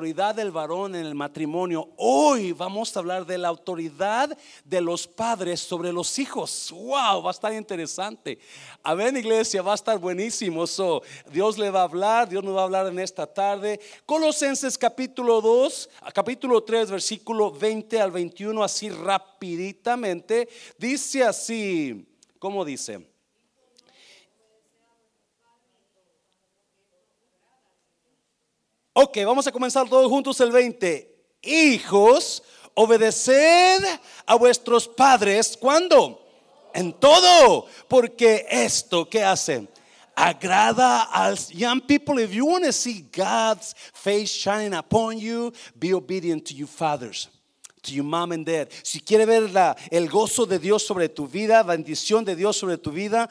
autoridad del varón en el matrimonio. Hoy vamos a hablar de la autoridad de los padres sobre los hijos. Wow, va a estar interesante. A ver, iglesia, va a estar buenísimo. Dios le va a hablar, Dios nos va a hablar en esta tarde. Colosenses capítulo 2, capítulo 3, versículo 20 al 21, así rapiditamente. Dice así, ¿cómo dice? Ok, vamos a comenzar todos juntos el 20. Hijos, obedeced a vuestros padres. ¿Cuándo? En todo. Porque esto, ¿qué hace? Agrada al young people. If you want to see God's face shining upon you, be obedient to your fathers to your mom and dad. Si quiere ver la, el gozo de Dios sobre tu vida, bendición de Dios sobre tu vida,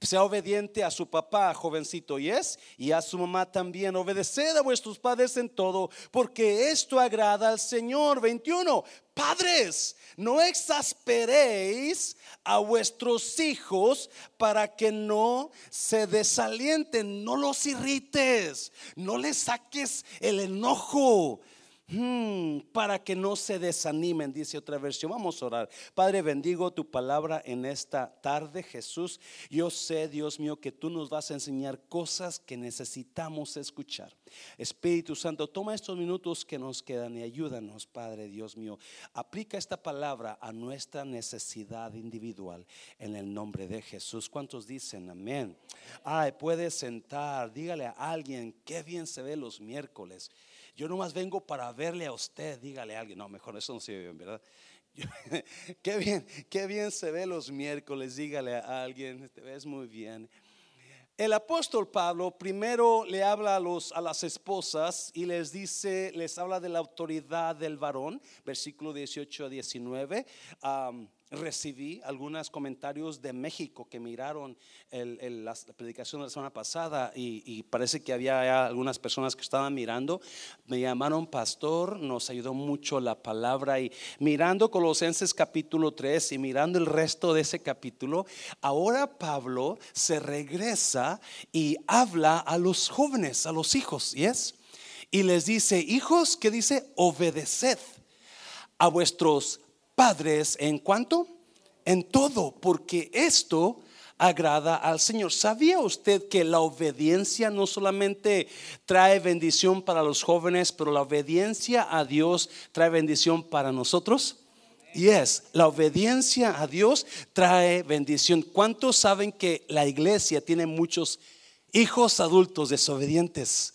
sea obediente a su papá, jovencito, y es, y a su mamá también. Obedeced a vuestros padres en todo, porque esto agrada al Señor. 21. Padres, no exasperéis a vuestros hijos para que no se desalienten, no los irrites, no les saques el enojo. Hmm, para que no se desanimen, dice otra versión. Vamos a orar. Padre, bendigo tu palabra en esta tarde, Jesús. Yo sé, Dios mío, que tú nos vas a enseñar cosas que necesitamos escuchar. Espíritu Santo, toma estos minutos que nos quedan y ayúdanos, Padre Dios mío. Aplica esta palabra a nuestra necesidad individual en el nombre de Jesús. ¿Cuántos dicen amén? Ay, puede sentar, dígale a alguien, qué bien se ve los miércoles. Yo nomás vengo para verle a usted, dígale a alguien. No, mejor eso no sirve bien, ¿verdad? qué bien, qué bien se ve los miércoles, dígale a alguien, te ves muy bien. El apóstol Pablo primero le habla a, los, a las esposas y les dice, les habla de la autoridad del varón, versículo 18 a 19 recibí algunos comentarios de México que miraron la, predicación de la semana pasada y, parece que había algunas personas que estaban mirando. Me llamaron pastor, nos ayudó mucho la palabra y mirando Colosenses capítulo 3 y mirando el resto de ese capítulo, ahora Pablo se regresa y habla a los jóvenes, a los hijos, ¿yes? Y les dice, hijos, ¿qué dice? Obedeced a vuestros padres en cuanto? En todo, porque esto agrada al Señor. ¿Sabía usted que la obediencia no solamente trae bendición para los jóvenes, pero la obediencia a Dios trae bendición para nosotros? Y es, la obediencia a Dios trae bendición. ¿Cuántos saben que la iglesia tiene muchos hijos adultos desobedientes?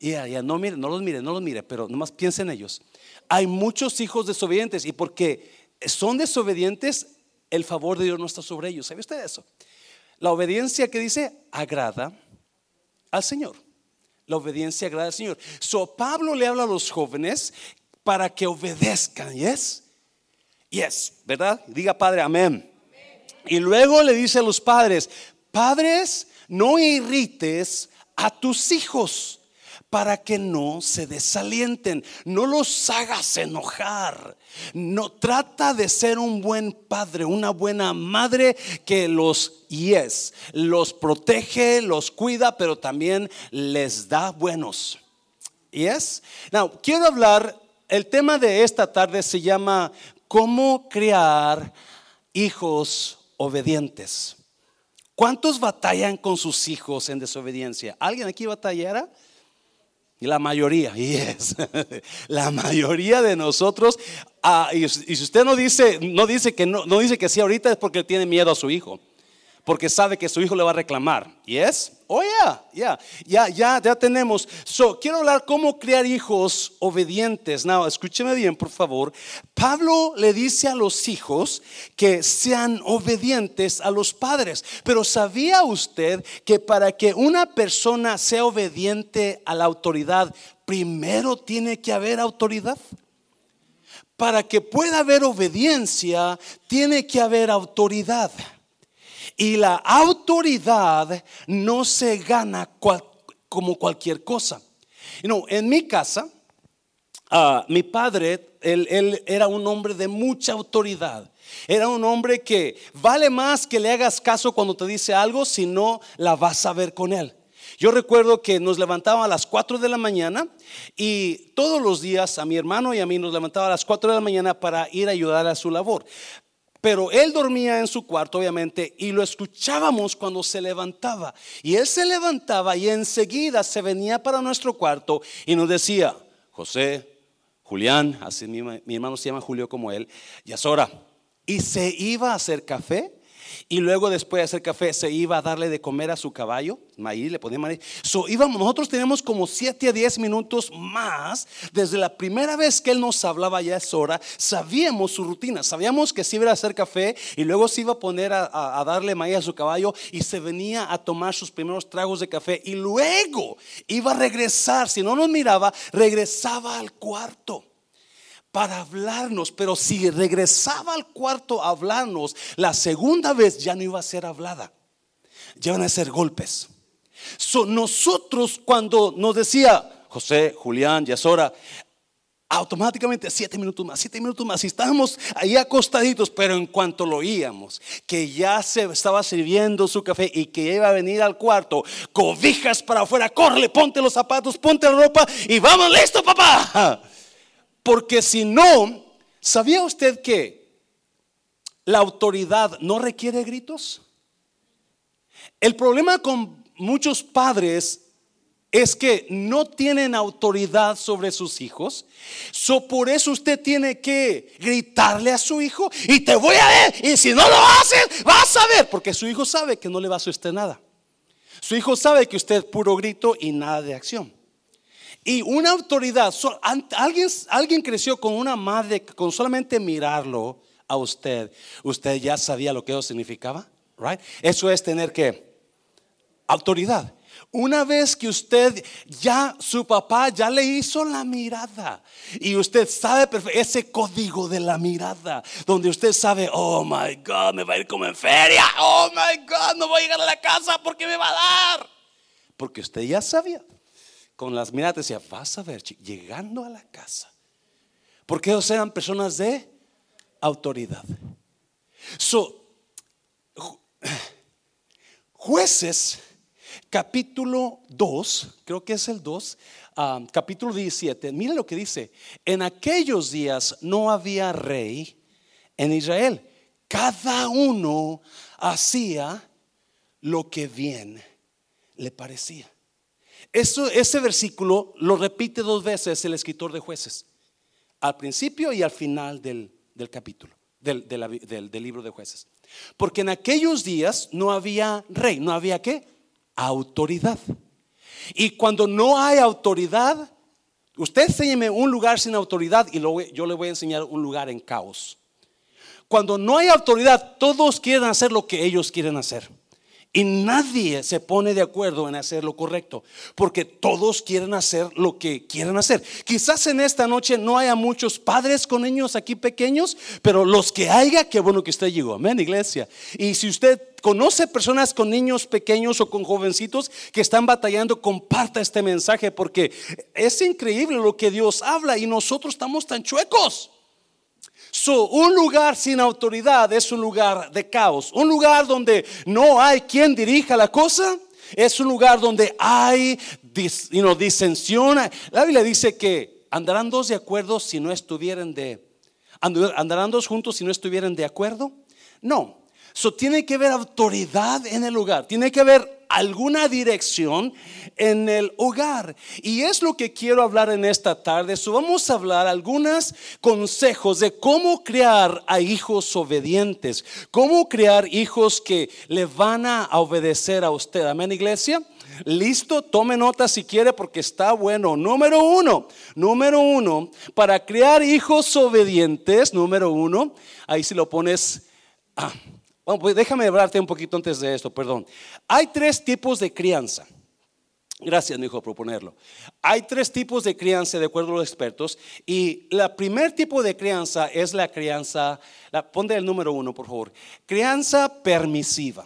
Ya, ya, no mire, no los mire, no los mire, pero nomás piensen en ellos hay muchos hijos desobedientes y porque son desobedientes, el favor de Dios no está sobre ellos. ¿Sabe usted eso? La obediencia que dice agrada al Señor. La obediencia agrada al Señor. So Pablo le habla a los jóvenes para que obedezcan, ¿yes? Yes, ¿verdad? Diga padre, amén. Y luego le dice a los padres, padres, no irrites a tus hijos para que no se desalienten, no los hagas enojar. No trata de ser un buen padre, una buena madre que los yes, los protege, los cuida, pero también les da buenos. Yes. Now, quiero hablar el tema de esta tarde se llama cómo crear hijos obedientes. ¿Cuántos batallan con sus hijos en desobediencia? ¿Alguien aquí batallara? Y la mayoría, yes, la mayoría de nosotros, ah, y, si usted no dice, no dice que no, no dice que sí ahorita es porque tiene miedo a su hijo porque sabe que su hijo le va a reclamar. ¿Yes? Oh, yeah, yeah, ya, ya, ya tenemos. So, quiero hablar cómo criar hijos obedientes. Now, escúcheme bien, por favor. Pablo le dice a los hijos que sean obedientes a los padres. Pero ¿sabía usted que para que una persona sea obediente a la autoridad, primero tiene que haber autoridad? Para que pueda haber obediencia, tiene que haber autoridad. Y la autoridad no se gana como cualquier cosa. You en mi casa, ah, mi padre, él, él era un hombre de mucha autoridad. Era un hombre que vale más que le hagas caso cuando te dice algo si no la vas a ver con él. Yo recuerdo que nos levantaban a las 4 de la mañana y todos los días a mi hermano y a mí nos levantaba a las 4 de la mañana para ir a ayudar a su labor. Pero él dormía en su cuarto, obviamente, y lo escuchábamos cuando se levantaba. Y él se levantaba y enseguida se venía para nuestro cuarto y nos decía, José, Julián, así mi, hermano se llama Julio como él, y es hora. Y se iba a hacer café y luego después de hacer café se iba a darle de comer a su caballo, maíz, le ponía maíz. So, íbamos, nosotros tenemos como 7 a 10 minutos más. Desde la primera vez que él nos hablaba, ya es hora, sabíamos su rutina, sabíamos que se iba a hacer café y luego se iba a poner a, a darle maíz a su caballo y se venía a tomar sus primeros tragos de café y luego iba a regresar, si no nos miraba, regresaba al cuarto para hablarnos, pero si regresaba al cuarto a hablarnos, la segunda vez ya no iba a ser hablada, ya iban a ser golpes. So, nosotros cuando nos decía José, Julián, ya es hora, automáticamente siete minutos más, siete minutos más, y estábamos ahí acostaditos, pero en cuanto lo oíamos, que ya se estaba sirviendo su café y que iba a venir al cuarto, cobijas para afuera, corre, ponte los zapatos, ponte la ropa y vamos, listo papá. Porque si no, ¿sabía usted que la autoridad no requiere gritos? El problema con muchos padres es que no tienen autoridad sobre sus hijos. So por eso usted tiene que gritarle a su hijo y te voy a ver. Y si no lo haces, vas a ver. Porque su hijo sabe que no le va a usted nada. Su hijo sabe que usted es puro grito y nada de acción. Y una autoridad, alguien, alguien creció con una madre, con solamente mirarlo a usted, usted ya sabía lo que eso significaba, right? Eso es tener que autoridad. Una vez que usted ya, su papá ya le hizo la mirada y usted sabe ese código de la mirada, donde usted sabe, oh my God, me va a ir como en feria, oh my God, no voy a llegar a la casa porque me va a dar. Porque usted ya sabía con las miradas decía, vas a ver, llegando a la casa. Porque ellos eran personas de autoridad. So, jueces, capítulo 2, creo que es el 2, ah, capítulo 17, mire lo que dice, en aquellos días no había rey en Israel, cada uno hacía lo que bien le parecía ese versículo lo repite dos veces el escritor de jueces, al principio y al final del, capítulo, del, del, libro de jueces. Porque en aquellos días no había rey, no había qué? Autoridad. Y cuando no hay autoridad, usted enséñeme un lugar sin autoridad y yo le voy a enseñar un lugar en caos. Cuando no hay autoridad, todos quieren hacer lo que ellos quieren hacer. Y nadie se pone de acuerdo en hacer lo correcto, porque todos quieren hacer lo que quieren hacer. Quizás en esta noche no haya muchos padres con niños aquí pequeños, pero los que haya, qué bueno que usted llegó. Amén, iglesia. Y si usted conoce personas con niños pequeños o con jovencitos que están batallando, comparta este mensaje, porque es increíble lo que Dios habla y nosotros estamos tan chuecos un lugar sin autoridad es un lugar de caos. Un lugar donde no hay quien dirija la cosa. Es un lugar donde hay disensión. La Biblia dice que andarán dos de acuerdo si no estuvieran de... ¿Andarán dos juntos si no estuvieran de acuerdo? No. So, tiene que haber autoridad en el lugar. Tiene que haber alguna dirección en el hogar. Y es lo que quiero hablar en esta tarde. So, vamos a hablar algunos consejos de cómo crear a hijos obedientes, cómo crear hijos que le van a obedecer a usted. Amén, iglesia. Listo, tome nota si quiere porque está bueno. Número uno, número uno, para crear hijos obedientes, número uno, ahí si lo pones... Ah, bueno, pues déjame hablarte un poquito antes de esto, perdón. Hay tres tipos de crianza. Gracias, mi hijo, por proponerlo. Hay tres tipos de crianza de acuerdo a los expertos. Y el primer tipo de crianza es la crianza, la, el número uno, por favor. Crianza permisiva.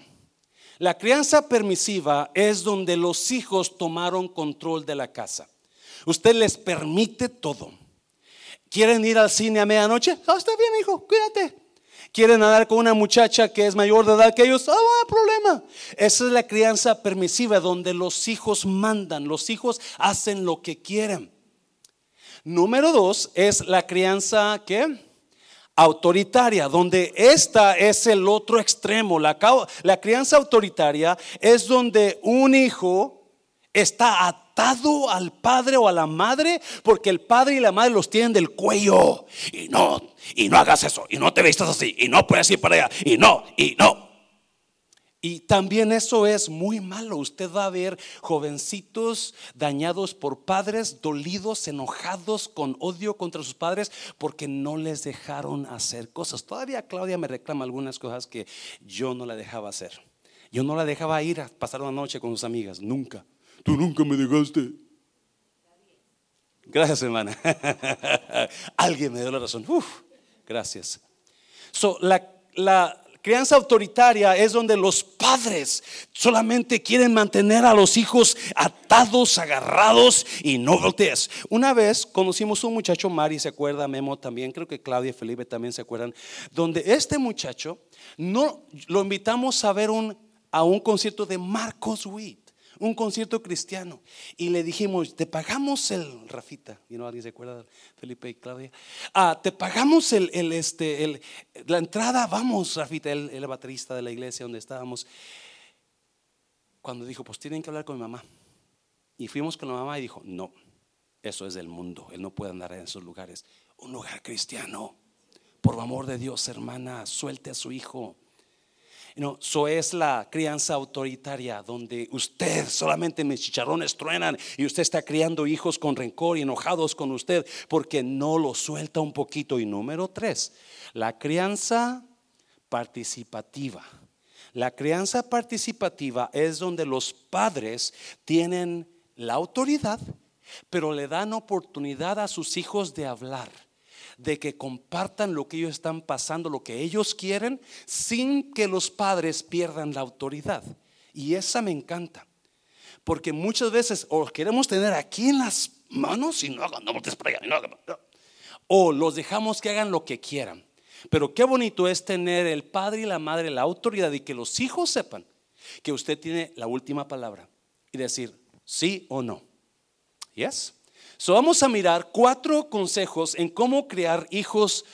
La crianza permisiva es donde los hijos tomaron control de la casa. Usted les permite todo. ¿Quieren ir al cine a medianoche? Oh, está bien, hijo, cuídate. Quieren nadar con una muchacha que es mayor de edad que ellos, ah, problema. Esa es la crianza permisiva donde los hijos mandan, los hijos hacen lo que quieren. Número dos es la crianza que autoritaria, donde esta es el otro extremo. La, la crianza autoritaria es donde un hijo está atado al padre o a la madre porque el padre y la madre los tienen del cuello. Y no, y no hagas eso, y no te vistas así, y no puedes ir para allá, y no, y no. Y también eso es muy malo. Usted va a ver jovencitos dañados por padres, dolidos, enojados, con odio contra sus padres porque no les dejaron hacer cosas. Todavía Claudia me reclama algunas cosas que yo no la dejaba hacer. Yo no la dejaba ir a pasar una noche con sus amigas, nunca. Tú nunca me dejaste. Gracias, hermana. Alguien me dio la razón. Uf, gracias. So, la, la crianza autoritaria es donde los padres solamente quieren mantener a los hijos atados, agarrados y no voltees. Una vez conocimos un muchacho, Mari se acuerda, Memo también, creo que Claudia y Felipe también se acuerdan, donde este muchacho no lo invitamos a ver un, a un concierto de Marcos Witt un concierto cristiano y le dijimos, te pagamos el, Rafita, y no alguien se acuerda, Felipe y Claudia, ah, te pagamos el, este, el, la entrada, vamos, Rafita, el, el baterista de la iglesia donde estábamos. Cuando dijo, pues tienen que hablar con mi mamá. Y fuimos con la mamá y dijo, no, eso es del mundo, él no puede andar en esos lugares. Un lugar cristiano, por amor de Dios, hermana, suelte a su hijo. No, eso es la crianza autoritaria, donde usted solamente mis chicharrones truenan y usted está criando hijos con rencor y enojados con usted porque no lo suelta un poquito. Y número tres, la crianza participativa. La crianza participativa es donde los padres tienen la autoridad, pero le dan oportunidad a sus hijos de hablar de que compartan lo que ellos están pasando, lo que ellos quieren, sin que los padres pierdan la autoridad. Y esa me encanta. Porque muchas veces o queremos tener aquí en las manos y no hagan, no para allá, o los dejamos que hagan lo que quieran. Pero qué bonito es tener el padre y la madre la autoridad y que los hijos sepan que usted tiene la última palabra y decir sí o no. Yes. So vamos a mirar cuatro consejos en cómo crear hijos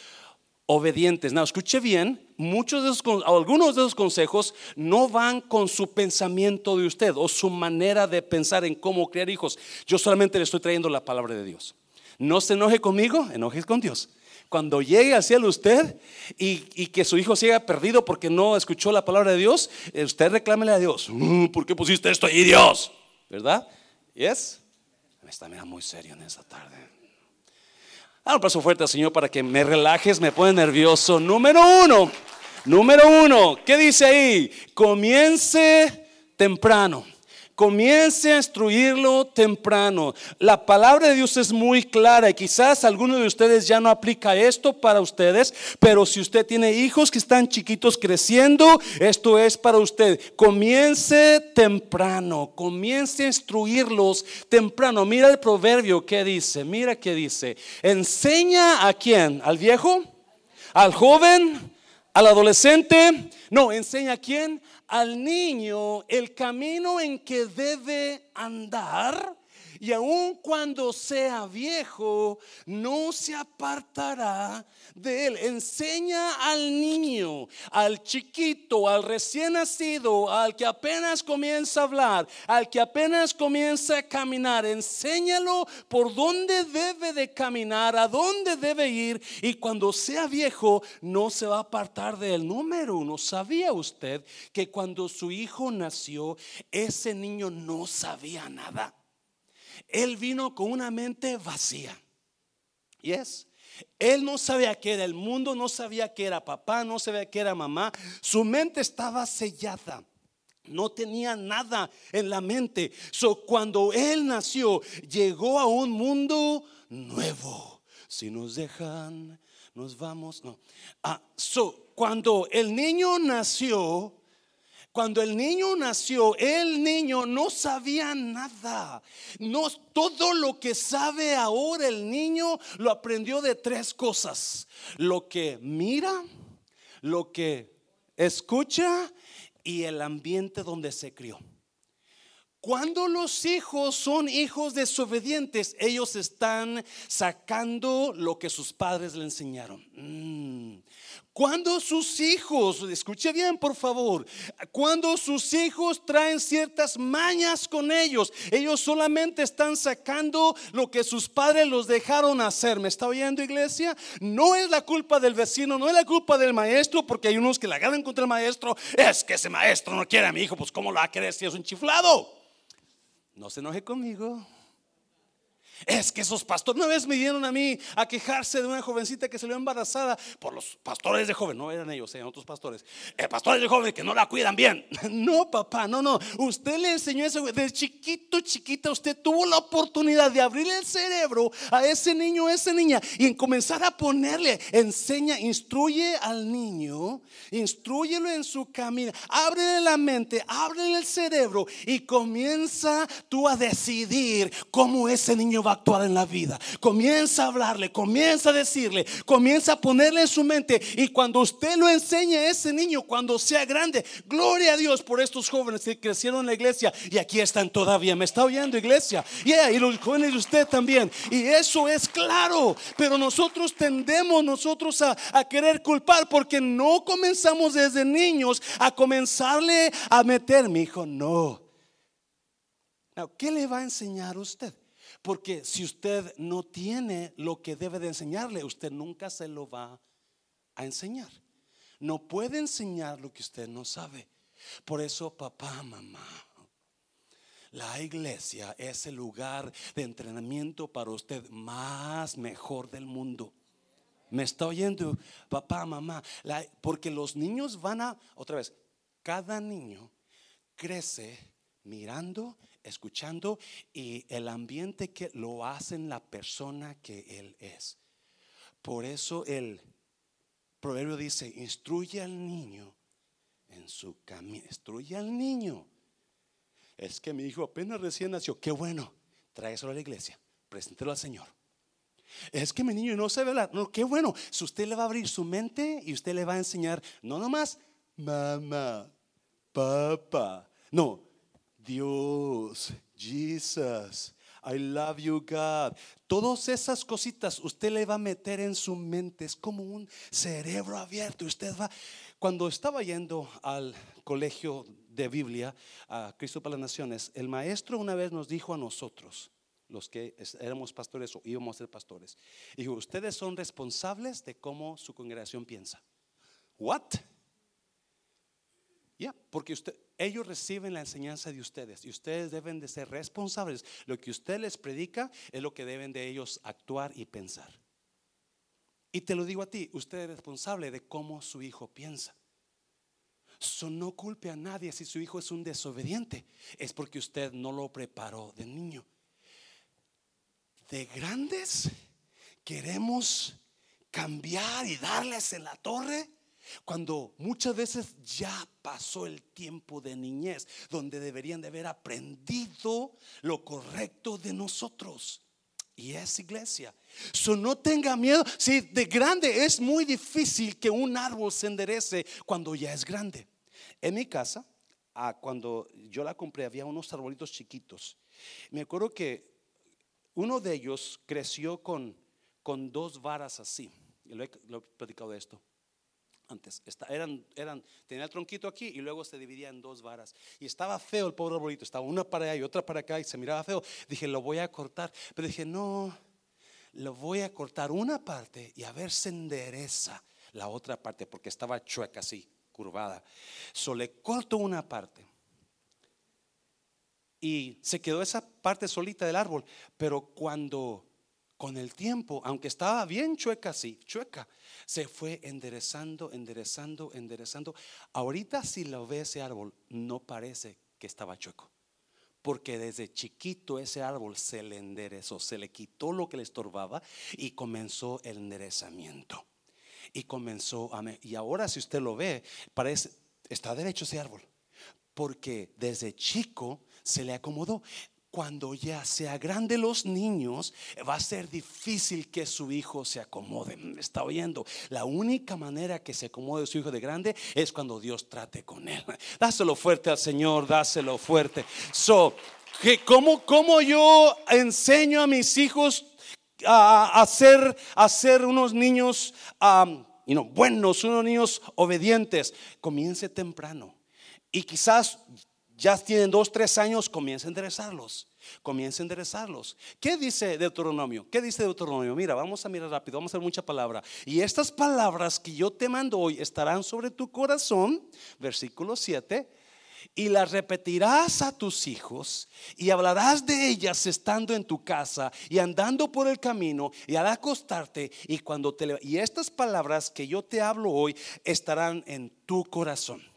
obedientes. No, escuche bien, muchos de esos, algunos de esos consejos no van con su pensamiento de usted o su manera de pensar en cómo crear hijos. Yo solamente le estoy trayendo la palabra de Dios. No se enoje conmigo, enoje con Dios. Cuando llegue al cielo usted y, que su hijo se haya perdido porque no escuchó la palabra de Dios, eh, usted reclámele a Dios. Mm, ¿Por qué pusiste esto ahí, Dios? ¿Verdad? ¿Yes? Me está mirando muy serio en esa tarde. Ah, un paso fuerte al Señor para que me relajes, me pone nervioso. Número uno, número uno, ¿qué dice ahí? Comience temprano. Comience a instruirlo temprano. La palabra de Dios es muy clara y quizás alguno de ustedes ya no aplica esto para ustedes, pero si usted tiene hijos que están chiquitos creciendo, esto es para usted. Comience temprano, comience a instruirlos temprano. Mira el proverbio que dice, mira que dice, enseña a quién, al viejo, al joven, al adolescente, no, enseña a quién, al niño el camino en que debe andar y aun cuando sea viejo, no se apartará de él. Enseña al niño, al chiquito, al recién nacido, al que apenas comienza a hablar, al que apenas comienza a caminar. Enséñalo por dónde debe de caminar, a dónde debe ir. Y cuando sea viejo, no se va a apartar de él. Número uno, ¿sabía usted que cuando su hijo nació, ese niño no sabía nada? Él vino con una mente vacía. Yes. Él no sabía que era el mundo, no sabía que era papá, no sabía que era mamá. Su mente estaba sellada. No tenía nada en la mente. So, cuando él nació, llegó a un mundo nuevo. Si nos dejan, nos vamos. No. Ah, so, cuando el niño nació, cuando el niño nació, el niño no sabía nada. No todo lo que sabe ahora el niño lo aprendió de tres cosas: lo que mira, lo que escucha y el ambiente donde se crió. Cuando los hijos son hijos desobedientes, ellos están sacando lo que sus padres le enseñaron. Mm. Cuando sus hijos, escuche bien por favor, cuando sus hijos traen ciertas mañas con ellos, ellos solamente están sacando lo que sus padres los dejaron hacer. ¿Me está oyendo iglesia? No es la culpa del vecino, no es la culpa del maestro, porque hay unos que la ganan contra el maestro. Es que ese maestro no quiere a mi hijo, pues ¿cómo lo va a querer si es un chiflado? No se enoje conmigo. Es que esos pastores, una vez me dieron a mí a quejarse de una jovencita que salió embarazada por los pastores de joven, no eran ellos, eran otros pastores, eh, pastores de joven que no la cuidan bien. No, papá, no, no. Usted le enseñó eso desde chiquito, chiquita. Usted tuvo la oportunidad de abrir el cerebro a ese niño, a esa niña y en comenzar a ponerle, enseña, instruye al niño, instruyelo en su camino, ábrele la mente, ábrele el cerebro y comienza tú a decidir cómo ese niño a actuar en la vida. Comienza a hablarle, comienza a decirle, comienza a ponerle en su mente. Y cuando usted lo enseña a ese niño, cuando sea grande, gloria a Dios por estos jóvenes que crecieron en la iglesia y aquí están todavía. ¿Me está oyendo, iglesia? y los jóvenes de usted también. Y eso es claro. Pero nosotros tendemos nosotros a, a querer culpar porque no comenzamos desde niños a comenzarle a meter. Mi hijo, no. ¿Qué le va a enseñar usted? Porque si usted no tiene lo que debe de enseñarle, usted nunca se lo va a enseñar. No puede enseñar lo que usted no sabe. Por eso, papá, mamá, la iglesia es el lugar de entrenamiento para usted más mejor del mundo. ¿Me está oyendo, papá, mamá? porque los niños van a, otra vez, cada niño crece mirando escuchando y el ambiente que lo hacen la persona que él es. Por eso el proverbio dice, instruye al niño en su camino, instruye al niño. Es que mi hijo apenas recién nació, qué bueno, tráeselo a la iglesia, preséntelo al Señor. Es que mi niño no sabe hablar, no, qué bueno, si usted le va a abrir su mente y usted le va a enseñar, no nomás, mamá, papá, no, Dios, Jesus, I love you God. Todas esas cositas usted le va a meter en su mente. Es como un cerebro abierto. Usted va. Cuando estaba yendo al colegio de Biblia, a Cristo para las Naciones, el maestro una vez nos dijo a nosotros, los que éramos pastores o íbamos a ser pastores, dijo: Ustedes son responsables de cómo su congregación piensa. ¿What? Ya, porque usted, ellos reciben la enseñanza de ustedes y ustedes deben de ser responsables. Lo que usted les predica es lo que deben de ellos actuar y pensar. Y te lo digo a ti, usted es responsable de cómo su hijo piensa. So, no culpe a nadie si su hijo es un desobediente. Es porque usted no lo preparó de niño. De grandes queremos cambiar y darles en la torre cuando muchas veces ya pasó el tiempo de niñez, donde deberían de haber aprendido lo correcto de nosotros. Y es iglesia. So, no tenga miedo. Si de grande es muy difícil que un árbol se enderece cuando ya es grande. En mi casa, cuando yo la compré, había unos arbolitos chiquitos. Me acuerdo que uno de ellos creció con, con dos varas así. Lo he, lo he platicado de esto antes. eran, eran, tenía el tronquito aquí y luego se dividía en dos varas. Y estaba feo el pobre arbolito, estaba una para allá y otra para acá y se miraba feo. Dije, lo voy a cortar. Pero dije, no, lo voy a cortar una parte y a ver si endereza la otra parte porque estaba chueca así, curvada. So le corto una parte. Y se quedó esa parte solita del árbol. Pero cuando con el tiempo, aunque estaba bien chueca así, chueca, se fue enderezando, enderezando, enderezando. Ahorita si lo ve ese árbol, no parece que estaba chueco. Porque desde chiquito ese árbol se le enderezó, se le quitó lo que le estorbaba y comenzó el enderezamiento. Y comenzó a... Y ahora si usted lo ve, parece, está derecho ese árbol. Porque desde chico se le acomodó cuando ya sea grande los niños, va a ser difícil que su hijo se acomode. ¿Me está oyendo? La única manera que se acomode su hijo de grande es cuando Dios trate con él. Dáselo fuerte al Señor, dáselo fuerte. So, que ¿cómo, ¿Cómo yo enseño a mis hijos a, ser, a ser unos niños buenos, unos niños obedientes? Comience temprano. Y quizás ya tienen dos, tres años, comienza a enderezarlos. Comienza a enderezarlos. ¿Qué dice Deuteronomio? ¿Qué dice Deuteronomio? Mira, vamos a mirar rápido, vamos a hacer mucha palabra. Y estas palabras que yo te mando hoy estarán sobre tu corazón, versículo 7, y las repetirás a tus hijos y hablarás de ellas estando en tu casa y andando por el camino y al acostarte y cuando te y estas palabras que yo te hablo hoy estarán en tu corazón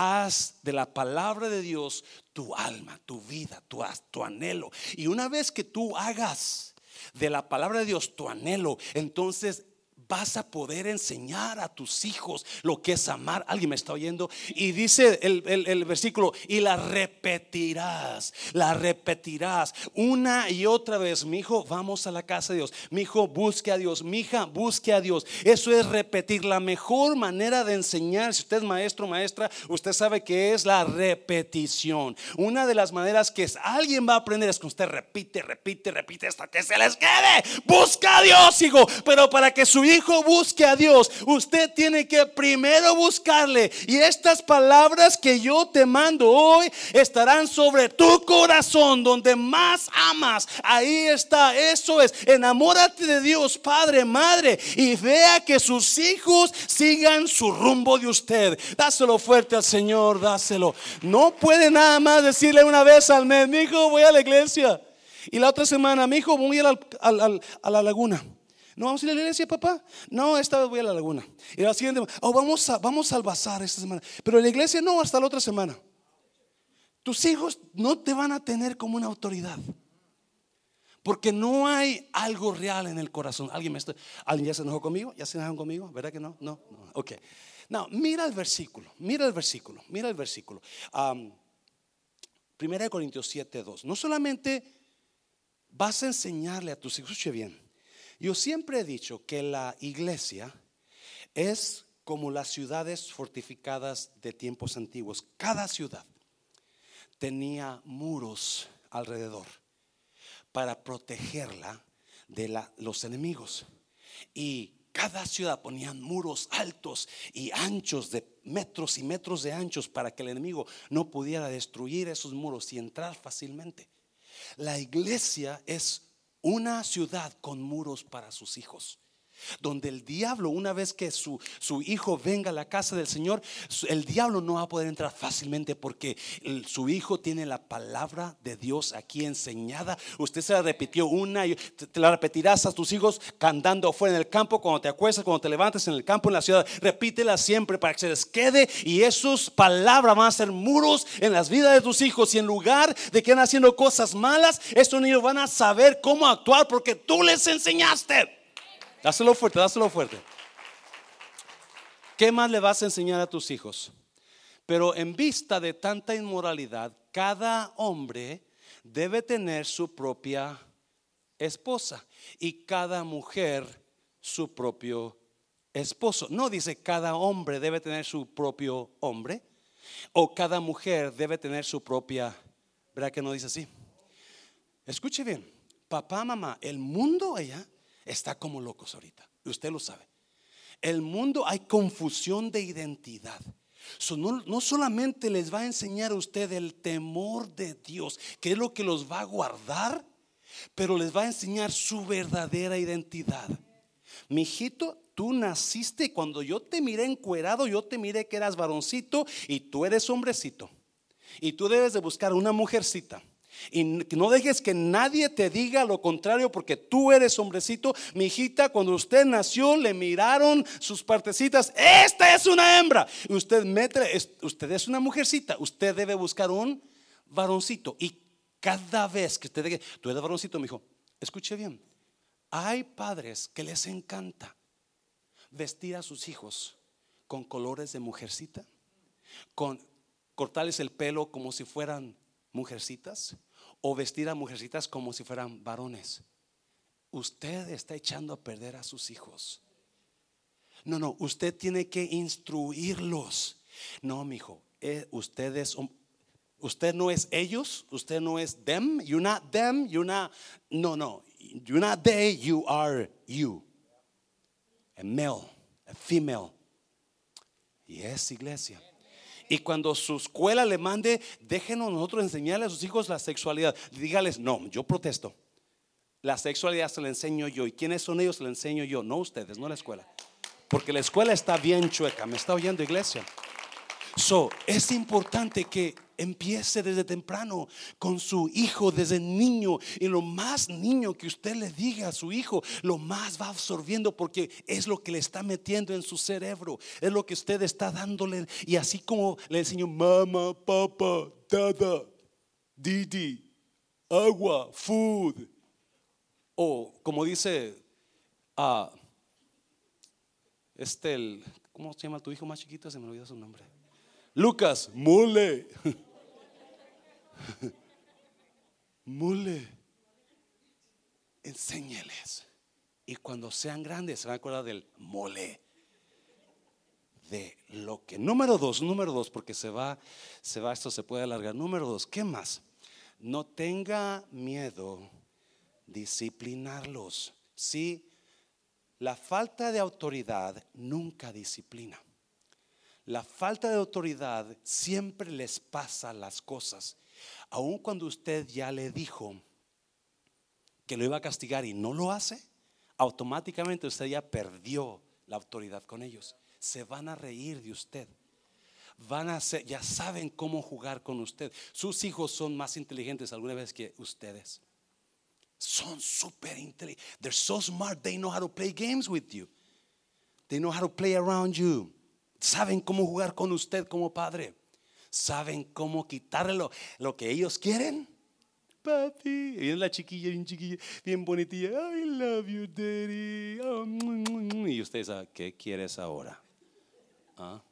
haz de la palabra de Dios tu alma, tu vida, tu, tu anhelo. Y una vez que tú hagas de la palabra de Dios tu anhelo, entonces vas a poder enseñar a tus hijos lo que es amar. Alguien me está oyendo. Y dice el, versículo, y la repetirás, la repetirás una y otra vez. Mi hijo, vamos a la casa de Dios. Mi hijo, busque a Dios. Mi hija, busque a Dios. Eso es repetir. La mejor manera de enseñar, si usted es maestro, maestra, usted sabe que es la repetición. Una de las maneras que alguien va a aprender es que usted repite, repite, repite hasta que se les quede. Busca a Dios, hijo. Pero para que su hijo hijo busque a Dios, usted tiene que primero buscarle. Y estas palabras que yo te mando hoy estarán sobre tu corazón, donde más amas. Ahí está, eso es. Enamórate de Dios, Padre, Madre, y vea que sus hijos sigan su rumbo de usted. Dáselo fuerte al Señor, dáselo. No puede nada más decirle una vez al mes, mi hijo, voy a la iglesia. Y la otra semana, mi hijo, voy a, a la laguna. ¿No vamos a ir a la iglesia, papá? No, esta vez voy a la laguna. Y la siguiente, oh, vamos, a, vamos al bazar esta semana. Pero la iglesia no, hasta la otra semana. Tus hijos no te van a tener como una autoridad. Porque no hay algo real en el corazón. ¿Alguien, me está, ¿Alguien ya se enojó conmigo? ¿Ya se enojaron conmigo? ¿Verdad que no? No. no. Ok. No, mira el versículo. Mira el versículo. Mira el versículo. Primera de Corintios 7, 2. No solamente vas a enseñarle a tus hijos, escuche bien. Yo siempre he dicho que la iglesia es como las ciudades fortificadas de tiempos antiguos. Cada ciudad tenía muros alrededor para protegerla de los enemigos. Y cada ciudad ponían muros altos y anchos de metros y metros de anchos para que el enemigo no pudiera destruir esos muros y entrar fácilmente. La iglesia es una ciudad con muros para sus hijos donde el diablo, una vez que su, su, hijo venga a la casa del Señor, el diablo no va a poder entrar fácilmente porque su hijo tiene la palabra de Dios aquí enseñada. Usted se la repitió una y te, la repetirás a tus hijos cantando afuera en el campo, cuando te acuestas, cuando te levantes en el campo, en la ciudad. Repítela siempre para que se les quede y esas palabras van a ser muros en las vidas de tus hijos. Y en lugar de que estén haciendo cosas malas, estos niños van a saber cómo actuar porque tú les enseñaste. Dáselo fuerte, dáselo fuerte. ¿Qué más le vas a enseñar a tus hijos? Pero en vista de tanta inmoralidad, cada hombre debe tener su propia esposa y cada mujer su propio esposo. No dice cada hombre debe tener su propio hombre o cada mujer debe tener su propia. ¿Verdad que no dice así? Escuche bien, papá, mamá, el mundo allá está como locos ahorita. Usted lo sabe. El mundo hay confusión de identidad. no, no, solamente les va a enseñar a usted el temor de Dios, que es lo que los va a guardar, pero les va a enseñar su verdadera identidad. Mi hijito, tú naciste cuando yo te miré encuerado, yo te miré que eras varoncito y tú eres hombrecito. Y tú debes de buscar una mujercita. Y no dejes que nadie te diga lo contrario porque tú eres hombrecito. Mi hijita, cuando usted nació, le miraron sus partecitas. Esta es una hembra. Usted mete, usted es una mujercita. Usted debe buscar un varoncito. Y cada vez que usted diga, tú eres varoncito, mi hijo, escuche bien. Hay padres que les encanta vestir a sus hijos con colores de mujercita, con cortarles el pelo como si fueran mujercitas o vestir a mujercitas como si fueran varones. Usted está echando a perder a sus hijos. No, no, usted tiene que instruirlos. No, mi hijo, eh, ustedes, usted no es ellos, usted no es them, you're not them, you're not, no, no, you're not they, you are you. A male, a female. Y es iglesia. Y cuando su escuela le mande, déjenos nosotros enseñarle a sus hijos la sexualidad. Dígales, no, yo protesto. La sexualidad se la enseño yo. ¿Y quiénes son ellos? Se la enseño yo. No ustedes, no la escuela. Porque la escuela está bien chueca. ¿Me está oyendo, iglesia? So, es importante que empiece desde temprano con su hijo, desde niño. Y lo más niño que usted le diga a su hijo, lo más va absorbiendo porque es lo que le está metiendo en su cerebro. Es lo que usted está dándole. Y así como le enseño mamá, papá, dada, didi, agua, food. O como dice... Uh, este, el, ¿cómo se llama tu hijo más chiquito? Se me olvidó su nombre. Lucas, mole. mole. Enséñeles. Y cuando sean grandes se van a acordar del mole. De lo que. Número dos, número dos, porque se va, se va, esto se puede alargar. Número dos, ¿qué más? No tenga miedo disciplinarlos. Sí, la falta de autoridad nunca disciplina. La falta de autoridad siempre les pasa las cosas. Aun cuando usted ya le dijo que lo iba a castigar y no lo hace, automáticamente usted ya perdió la autoridad con ellos. Se van a reír de usted. Van a ser, ya saben cómo jugar con usted. Sus hijos son más inteligentes alguna vez que ustedes. Son súper inteligentes. They're so smart. They know how to play games with you. They know how to play around you. Saben cómo jugar con usted como padre. Saben cómo quitarle lo, que ellos quieren. Papi, y viene la chiquilla, bien chiquilla, bien bonitilla. I love you, daddy. Mm. y usted sabe, ¿qué quieres ahora? ¿Ah?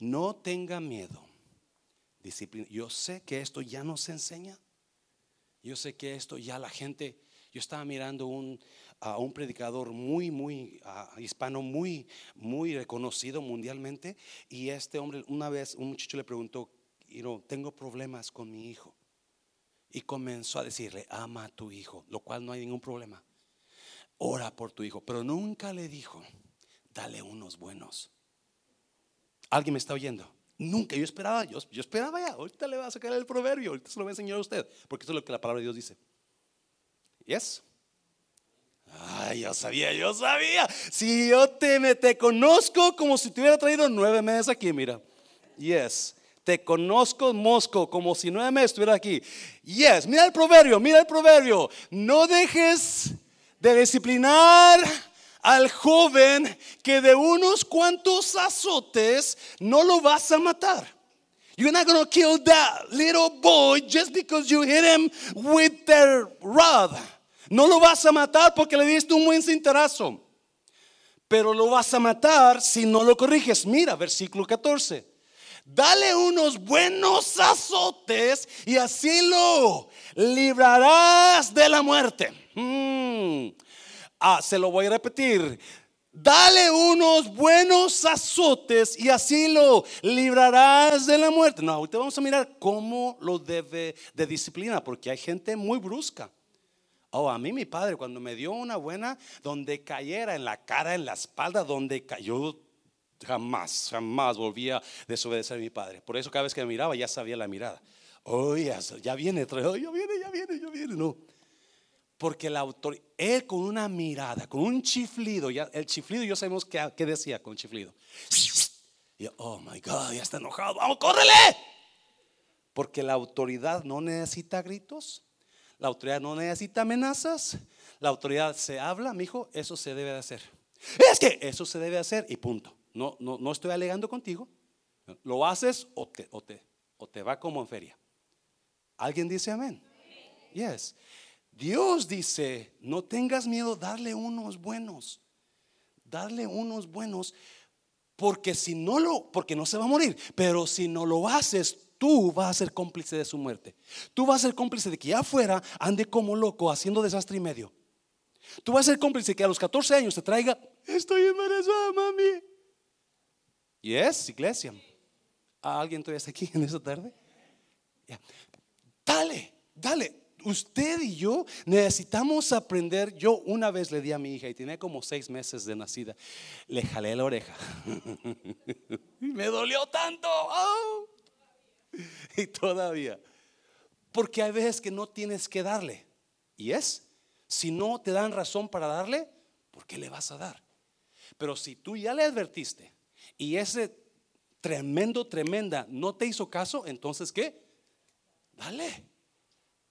No tenga miedo disciplina. Yo sé que esto ya no se enseña. Yo sé que esto ya la gente, yo estaba mirando un, a un predicador muy, muy hispano, muy, muy reconocido mundialmente. Y este hombre, una vez, un muchacho le preguntó, tengo problemas con mi hijo. Y comenzó a decirle, ama a tu hijo, lo cual no hay ningún problema. Ora por tu hijo, pero nunca le dijo, dale unos buenos. ¿Alguien me está oyendo? Nunca, yo esperaba, yo, yo esperaba ya, ahorita le va a sacar el proverbio, ahorita se lo voy a enseñar a usted, porque eso es lo que la palabra de Dios dice. Yes. Ay, yo sabía, yo sabía. Si yo te, te conozco como si te hubiera traído nueve meses aquí, mira. Yes. Te conozco, Mosco, como si nueve meses estuviera aquí. Yes. Mira el proverbio, mira el proverbio. No dejes de disciplinar al joven que de unos cuantos azotes no lo vas a matar. You're not going to kill that little boy just because you hit him with their rod. No lo vas a matar porque le diste un buen cintarazo. Pero lo vas a matar si no lo corriges. Mira, versículo 14. Dale unos buenos azotes y así lo librarás de la muerte. Hmm. Ah, se lo voy a repetir. Dale unos buenos azotes y así lo librarás de la muerte. No, ahorita vamos a mirar cómo lo debe de disciplina, porque hay gente muy brusca. Oh, a mí mi padre cuando me dio una buena, donde cayera en la cara, en la espalda, donde cayó, jamás, jamás volvía a desobedecer a mi padre. Por eso cada vez que me miraba ya sabía la mirada. Oh, ya, viene, oh, ya viene, ya viene, ya viene, no. Porque la autoridad, él con una mirada, con un chiflido, ya, el chiflido, yo sabemos qué, qué decía con chiflido. Oh my God, ya está enojado, vamos, córrele. Porque la autoridad no necesita gritos, la autoridad no necesita amenazas, la autoridad se habla, mi hijo, eso se debe de hacer. Es que eso se debe hacer y punto. No, no, no estoy alegando contigo. Lo haces o te, o te, o te va como en feria. ¿Alguien dice amén? Yes. Dios dice, no tengas miedo, darle unos buenos. Darle unos buenos Porque si no lo, porque no se va a morir, pero si no lo haces, tú vas a ser cómplice de su muerte. Tú vas a ser cómplice de que afuera ande como loco haciendo desastre y medio. Tú vas a ser cómplice de que a los 14 años te traiga, estoy embarazada, mami. Y es iglesia. ¿Alguien todavía está aquí en esta tarde? Dale, dale. Usted y yo necesitamos aprender. Yo una vez le di a mi hija y tenía como seis meses de nacida. Le jalé la oreja. y me dolió tanto. Y todavía. Porque hay veces que no tienes que darle. Y es, si no te dan razón para darle, ¿por qué le vas a dar? Pero si tú ya le advertiste y ese tremendo, tremenda no te hizo caso, entonces ¿qué? Dale.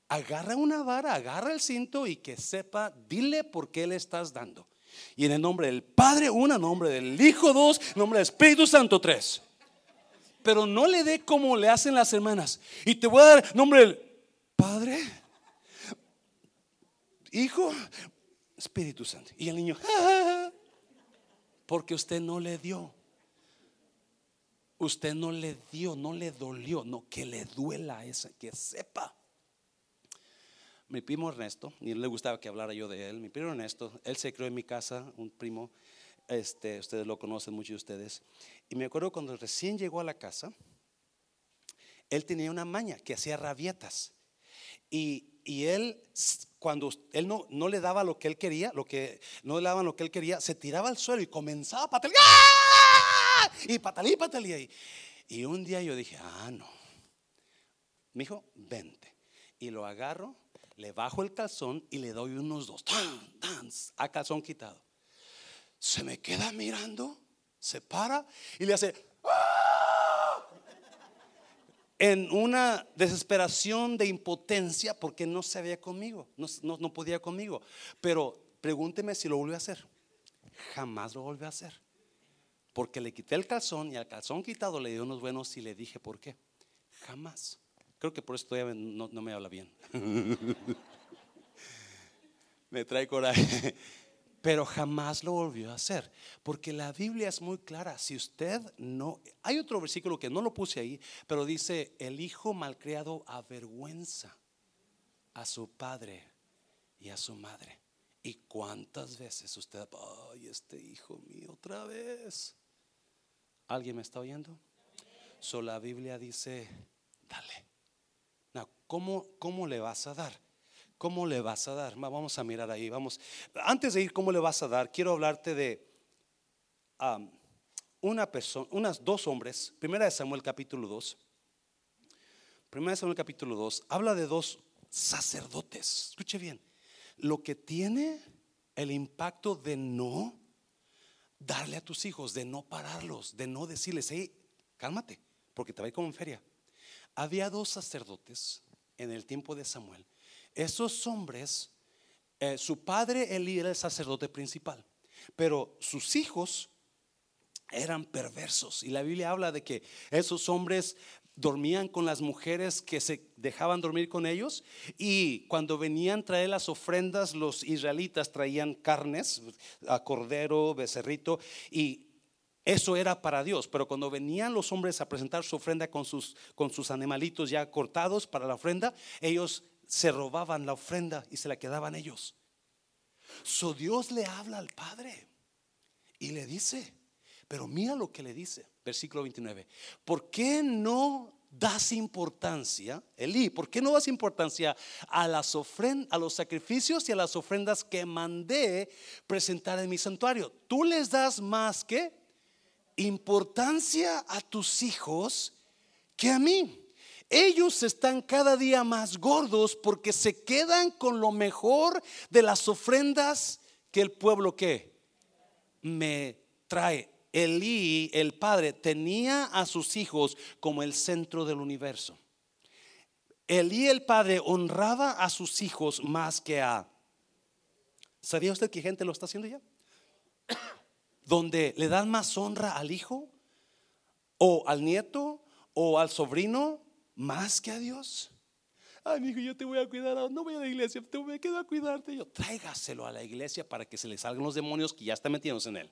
Agarra una vara, agarra el cinto y que sepa, dile por qué le estás dando. Y en el nombre del Padre, una, en nombre del Hijo, dos, en nombre del Espíritu Santo, tres. Pero no le dé como le hacen las hermanas. Y te voy a dar nombre del Padre, Hijo, Espíritu Santo. Y el niño, porque usted no le dio. Usted no le dio, no le dolió, no, que le duela esa, que sepa. Mi primo Ernesto, ni le gustaba que hablara yo de él, mi primo Ernesto, él se crió en mi casa, un primo, este, ustedes lo conocen, muchos de ustedes. Y me acuerdo cuando recién llegó a la casa, él tenía una maña que hacía rabietas. Y, y él, cuando él no, no, le daba lo que él quería, lo que no le daban lo que él quería, se tiraba al suelo y comenzaba a patalear. Y patalí, patalí. Y un día yo dije, ah, no. Me dijo, vente. Y lo agarro, le bajo el calzón y le doy unos dos. Tan, a calzón quitado. Se me queda mirando, se para y le hace. ¡Ah! En una desesperación de impotencia porque no se había conmigo, no, no, no podía conmigo. Pero pregúnteme si lo volvió a hacer. Jamás lo volvió a hacer. Porque le quité el calzón y al calzón quitado le di unos buenos y le dije por qué. Jamás. Creo que por eso todavía no, no me habla bien. me trae coraje. Pero jamás lo volvió a hacer. Porque la Biblia es muy clara. Si usted no... Hay otro versículo que no lo puse ahí, pero dice, el hijo malcriado avergüenza a su padre y a su madre. ¿Y cuántas veces usted, ay, este hijo mío otra vez? ¿Alguien me está oyendo? So, la Biblia dice, dale. No, ¿cómo, ¿Cómo le vas a dar? ¿Cómo le vas a dar? Vamos a mirar ahí. Vamos. Antes de ir, ¿cómo le vas a dar? Quiero hablarte de una persona, unas dos hombres. Primera de Samuel capítulo 2. Primera de Samuel capítulo 2. Habla de dos sacerdotes. Escuche bien. Lo que tiene el impacto de no darle a tus hijos, de no pararlos, de no decirles, hey, cálmate, porque te va a ir como en feria. Había dos sacerdotes en el tiempo de Samuel. Esos hombres, eh, su padre Elí era el sacerdote principal, pero sus hijos eran perversos. Y la Biblia habla de que esos hombres dormían con las mujeres que se dejaban dormir con ellos y cuando venían traer las ofrendas los israelitas traían carnes, a cordero, becerrito y eso era para Dios, pero cuando venían los hombres a presentar su ofrenda con sus, con sus animalitos ya cortados para la ofrenda, ellos se robaban la ofrenda y se la quedaban ellos. So Dios le habla al Padre y le dice, pero mira lo que le dice, versículo 29. ¿Por qué no das importancia, Elí, por qué no das importancia a las ofrendas, a los sacrificios y a las ofrendas que mandé presentar en mi santuario? Tú les das más que importancia a tus hijos que a mí. Ellos están cada día más gordos porque se quedan con lo mejor de las ofrendas que el pueblo que me trae. Elí, el padre, tenía a sus hijos como el centro del universo. Elí, el padre, honraba a sus hijos más que a... ¿Sabía usted que gente lo está haciendo ya? Donde le dan más honra al hijo o al nieto o al sobrino más que a Dios. Ay, mi hijo, yo te voy a cuidar, no voy a la iglesia, te voy a quedar a cuidarte. Yo, tráigaselo a la iglesia para que se le salgan los demonios que ya están metidos en él.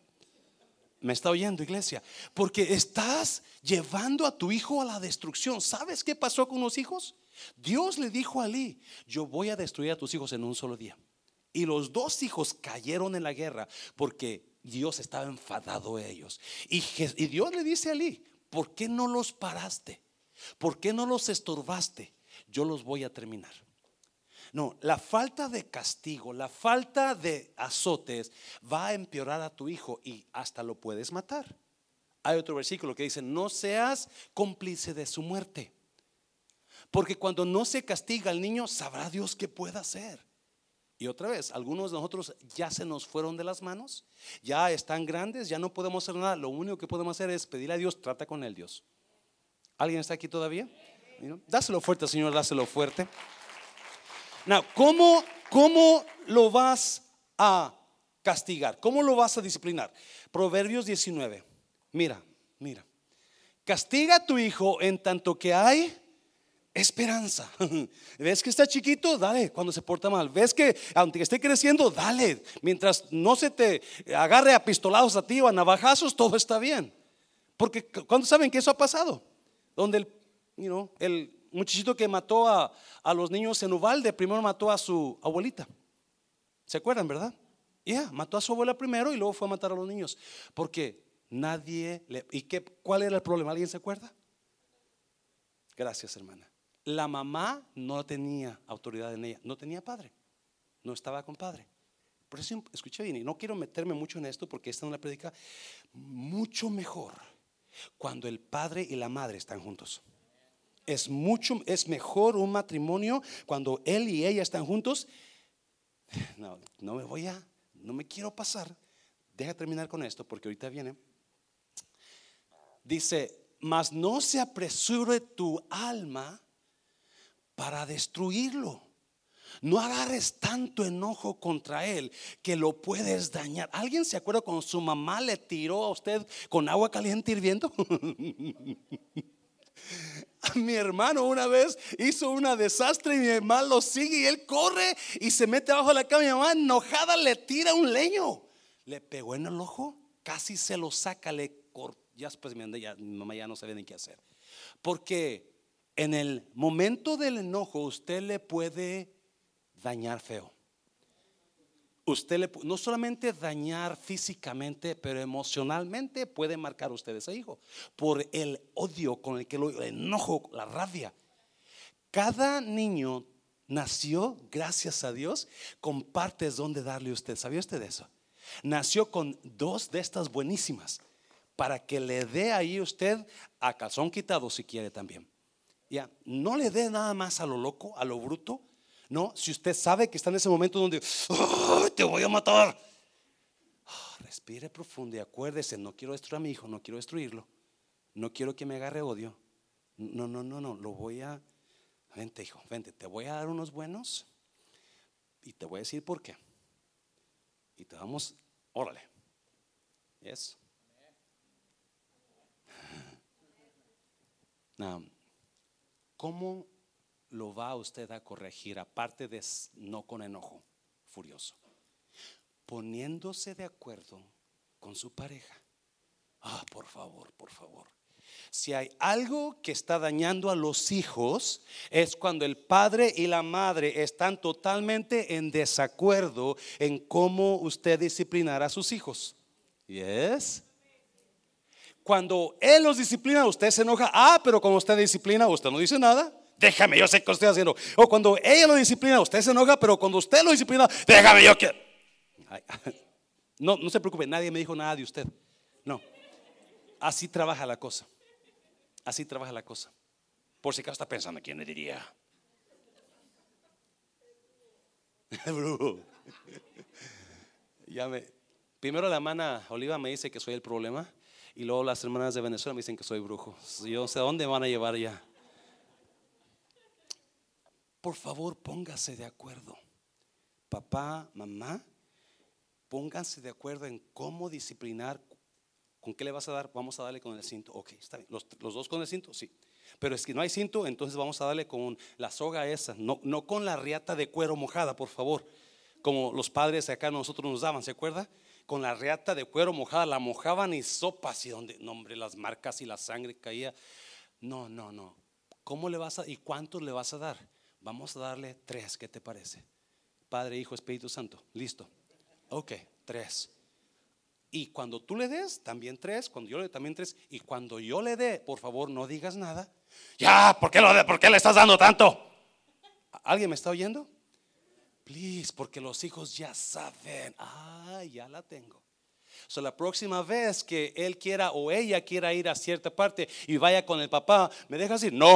Me está oyendo, iglesia. Porque estás llevando a tu hijo a la destrucción. ¿Sabes qué pasó con los hijos? Dios le dijo a Ali, yo voy a destruir a tus hijos en un solo día. Y los dos hijos cayeron en la guerra porque Dios estaba enfadado de ellos. Y, Dios le dice a Ali, ¿por qué no los paraste? ¿Por qué no los estorbaste? Yo los voy a terminar. No, la falta de castigo, la falta de azotes va a empeorar a tu hijo y hasta lo puedes matar. Hay otro versículo que dice, no seas cómplice de su muerte. Porque cuando no se castiga al niño, sabrá Dios qué puede hacer. Y otra vez, algunos de nosotros ya se nos fueron de las manos, ya están grandes, ya no podemos hacer nada. Lo único que podemos hacer es pedirle a Dios, trata con él, Dios. ¿Alguien está aquí todavía? Dáselo fuerte, Señor, dáselo fuerte. ¿cómo, ¿cómo lo vas a castigar? ¿Cómo lo vas a disciplinar? Proverbios 19. Mira, mira. Castiga a tu hijo en tanto que hay esperanza. ¿Ves que está chiquito? Dale cuando se porta mal. ¿Ves que aunque esté creciendo? Dale. Mientras no se te agarre a pistolados a ti o a navajazos, todo está bien. Porque cuando saben que eso ha pasado, donde el, you el muchachito que mató a, los niños en Uvalde, primero mató a su abuelita. ¿Se acuerdan, verdad? Ya, mató a su abuela primero y luego fue a matar a los niños. Porque nadie le... ¿Y qué, cuál era el problema? ¿Alguien se acuerda? Gracias, hermana. La mamá no tenía autoridad en ella, no tenía padre, no estaba con padre. Por eso escuché bien, y no quiero meterme mucho en esto porque esta es una predica mucho mejor cuando el padre y la madre están juntos. Es mucho, es mejor un matrimonio cuando él y ella están juntos. No, no me voy a, no me quiero pasar. Deja terminar con esto porque ahorita viene. Dice, mas no se apresure tu alma para destruirlo. No agarres tanto enojo contra él que lo puedes dañar. ¿Alguien se acuerda cuando su mamá le tiró a usted con agua caliente hirviendo? mi hermano una vez hizo una desastre y mi hermano lo sigue y él corre y se mete abajo de la cama. Mi mamá enojada le tira un leño. Le pegó en el ojo, casi se lo saca, le cortó. Ya después mi mamá ya no sabía ni qué hacer. Porque en el momento del enojo usted le puede dañar feo usted le, no solamente dañar físicamente, pero emocionalmente puede marcar usted ese hijo por el odio con el que lo enojo, la rabia. Cada niño nació, gracias a Dios, con partes donde darle usted. ¿Sabía usted eso? Nació con dos de estas buenísimas para que le dé ahí usted a calzón quitado si quiere también. Ya, no le dé nada más a lo loco, a lo bruto, no, si usted sabe que está en ese momento donde te voy a matar, ah, respire profundo y acuérdese, no quiero destruir a mi hijo, no quiero destruirlo, no quiero que me agarre odio. No, no, no, no, lo voy a... Vente, hijo, vente, te voy a dar unos buenos y te voy a decir por qué. Y te vamos, órale. Yes. ¿cómo lo va usted a corregir, aparte de no con enojo furioso, poniéndose de acuerdo con su pareja. Ah, por favor, por favor. Si hay algo que está dañando a los hijos, es cuando el padre y la madre están totalmente en desacuerdo en cómo usted disciplinará a sus hijos. ¿Yes? Cuando él los disciplina, usted se enoja. Ah, pero como usted disciplina, usted no dice nada déjame, yo sé que estoy haciendo. O cuando ella lo disciplina, usted se enoja, pero cuando usted lo disciplina, déjame, yo que... No, no se preocupe, nadie me dijo nada de usted. No. Así trabaja la cosa. Así trabaja la cosa. Por si acaso está pensando, ¿quién le diría? ya me, primero la hermana Oliva me dice que soy el problema y luego las hermanas de Venezuela me dicen que soy brujo. Yo no sé dónde van a llevar ya. Por favor, póngase de acuerdo. Papá, mamá, pónganse de acuerdo en cómo disciplinar. ¿Con qué le vas a dar? Vamos a darle con el cinto. Ok, está bien. ¿Los, dos con el cinto? Sí. Pero es que no hay cinto, entonces vamos a darle con la soga esa, no, no con la riata de cuero mojada, por favor. Como los padres acá nosotros nos daban, ¿se acuerda? con la reata de cuero mojada, la mojaban y sopas y donde, no hombre, las marcas y la sangre caía. No, no, no. ¿Cómo le vas a, y cuántos le vas a dar? Vamos a darle tres, ¿qué te parece? Padre, Hijo, Espíritu Santo. Listo. Ok, tres. Y cuando tú le des, también tres. Cuando yo le dé, también tres. Y cuando yo le dé, por favor, no digas nada. Ya, ¿por qué, lo de, ¿por qué le estás dando tanto? ¿Alguien me está oyendo? Please, porque los hijos ya saben. Ah, ya la tengo. So, la próxima vez que él quiera o ella quiera ir a cierta parte y vaya con el papá, ¿me dejas ir? No.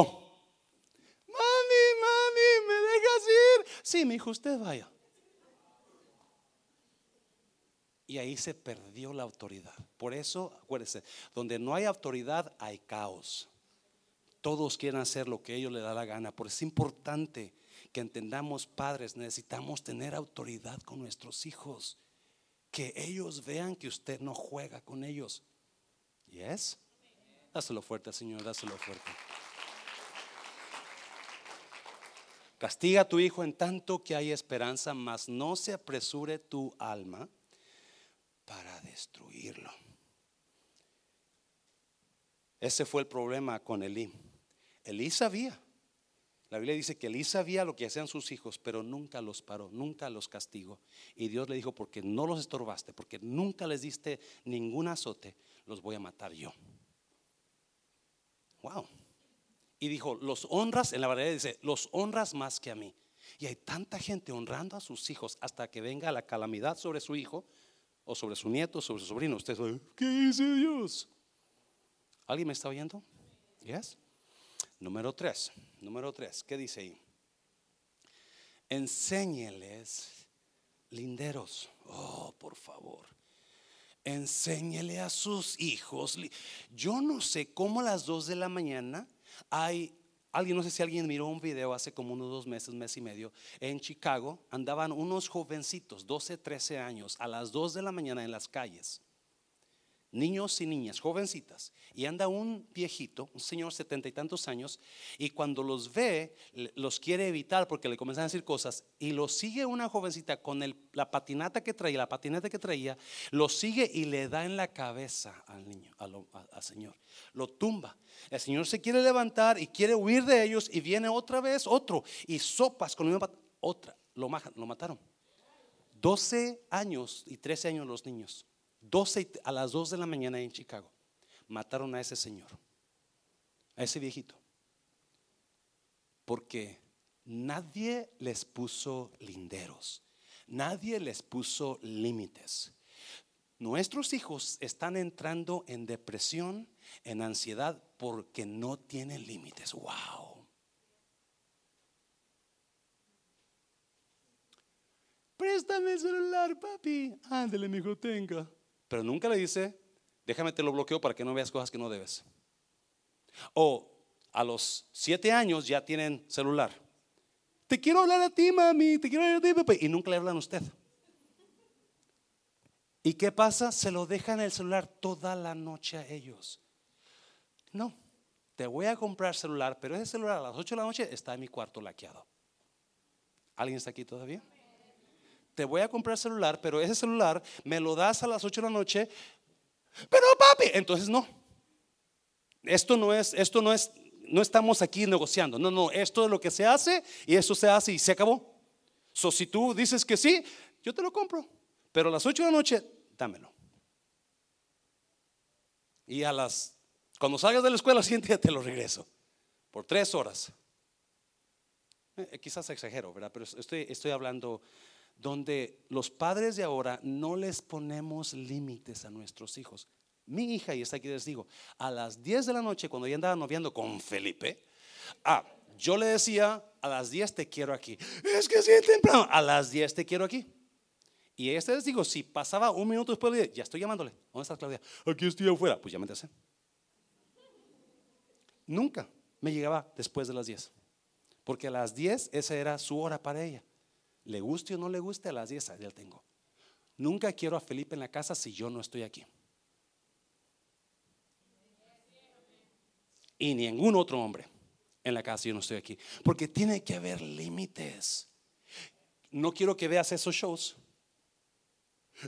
Mami, mami, Sí, mi hijo, usted vaya. Y ahí se perdió la autoridad. Por eso, acuérdese, donde no hay autoridad hay caos. Todos quieren hacer lo que ellos les da la gana. Por eso es importante que entendamos, padres, necesitamos tener autoridad con nuestros hijos. Que ellos vean que usted no juega con ellos. ¿Yes? Dáselo fuerte, Señor, dáselo fuerte. Castiga a tu hijo en tanto que hay esperanza, mas no se apresure tu alma para destruirlo. Ese fue el problema con Elí. Elí sabía. La Biblia dice que Elí sabía lo que hacían sus hijos, pero nunca los paró, nunca los castigó. Y Dios le dijo, porque no los estorbaste, porque nunca les diste ningún azote, los voy a matar yo. Wow. Y dijo, los honras, en la verdad dice, los honras más que a mí. Y hay tanta gente honrando a sus hijos hasta que venga la calamidad sobre su hijo, o sobre su nieto, sobre su sobrino. Usted sabe, ¿qué dice Dios? ¿Alguien me está oyendo? Yes. Número tres, número tres, ¿qué dice ahí? Enséñeles linderos. Oh, por favor. Enséñele a sus hijos. Yo no sé cómo a las dos de la mañana hay Alguien, no sé si alguien miró un video hace como unos dos meses, mes y medio, en Chicago, andaban unos jovencitos, 12, 13 años, a las 2 de la mañana en las calles niños y niñas, jovencitas, y anda un viejito, un señor setenta y tantos años, y cuando los ve, los quiere evitar porque le comienzan a decir cosas, y lo sigue una jovencita con la patinata que traía, la patineta que traía, lo sigue y le da en la cabeza al niño, al, señor, lo tumba. El señor se quiere levantar y quiere huir de ellos, y viene otra vez otro, y sopas con una otra, lo, lo mataron. 12 años y 13 años los niños. 12, a las 2 de la mañana en Chicago, mataron a ese señor, a ese viejito, porque nadie les puso linderos, nadie les puso límites. Nuestros hijos están entrando en depresión, en ansiedad, porque no tienen límites. Wow. Préstame el celular, papi. Ándale, mi hijo, tenga. Pero nunca le dice, déjame te lo bloqueo para que no veas cosas que no debes. O a los siete años ya tienen celular. Te quiero hablar a ti, mami, te quiero hablar a ti, papá. Y nunca le hablan a usted. ¿Y qué pasa? Se lo dejan el celular toda la noche a ellos. No, te voy a comprar celular, pero ese celular a las 8 de la noche está en mi cuarto laqueado. ¿Alguien está aquí todavía? Te voy a comprar celular, pero ese celular me lo das a las 8 de la noche. Pero papi, entonces no. Esto no es, esto no es, no estamos aquí negociando. No, no, esto es lo que se hace y eso se hace y se acabó. So, si tú dices que sí, yo te lo compro. Pero a las 8 de la noche, dámelo. Y a las, cuando salgas de la escuela, siguiente te lo regreso. Por tres horas. Eh, quizás exagero, ¿verdad? Pero estoy, estoy hablando donde los padres de ahora no les ponemos límites a nuestros hijos. Mi hija, y está aquí les digo, a las 10 de la noche, cuando ella andaba noviando con Felipe, ah, yo le decía, a las 10 te quiero aquí. Es que sí, temprano, a las 10 te quiero aquí. Y este les digo, si pasaba un minuto después, le ya estoy llamándole. ¿Dónde estás, Claudia? Aquí estoy afuera. Pues ya me Nunca me llegaba después de las 10. Porque a las 10 esa era su hora para ella. Le guste o no le guste, a las 10 ya tengo. Nunca quiero a Felipe en la casa si yo no estoy aquí. Y ningún otro hombre en la casa si yo no estoy aquí. Porque tiene que haber límites. No quiero que veas esos shows.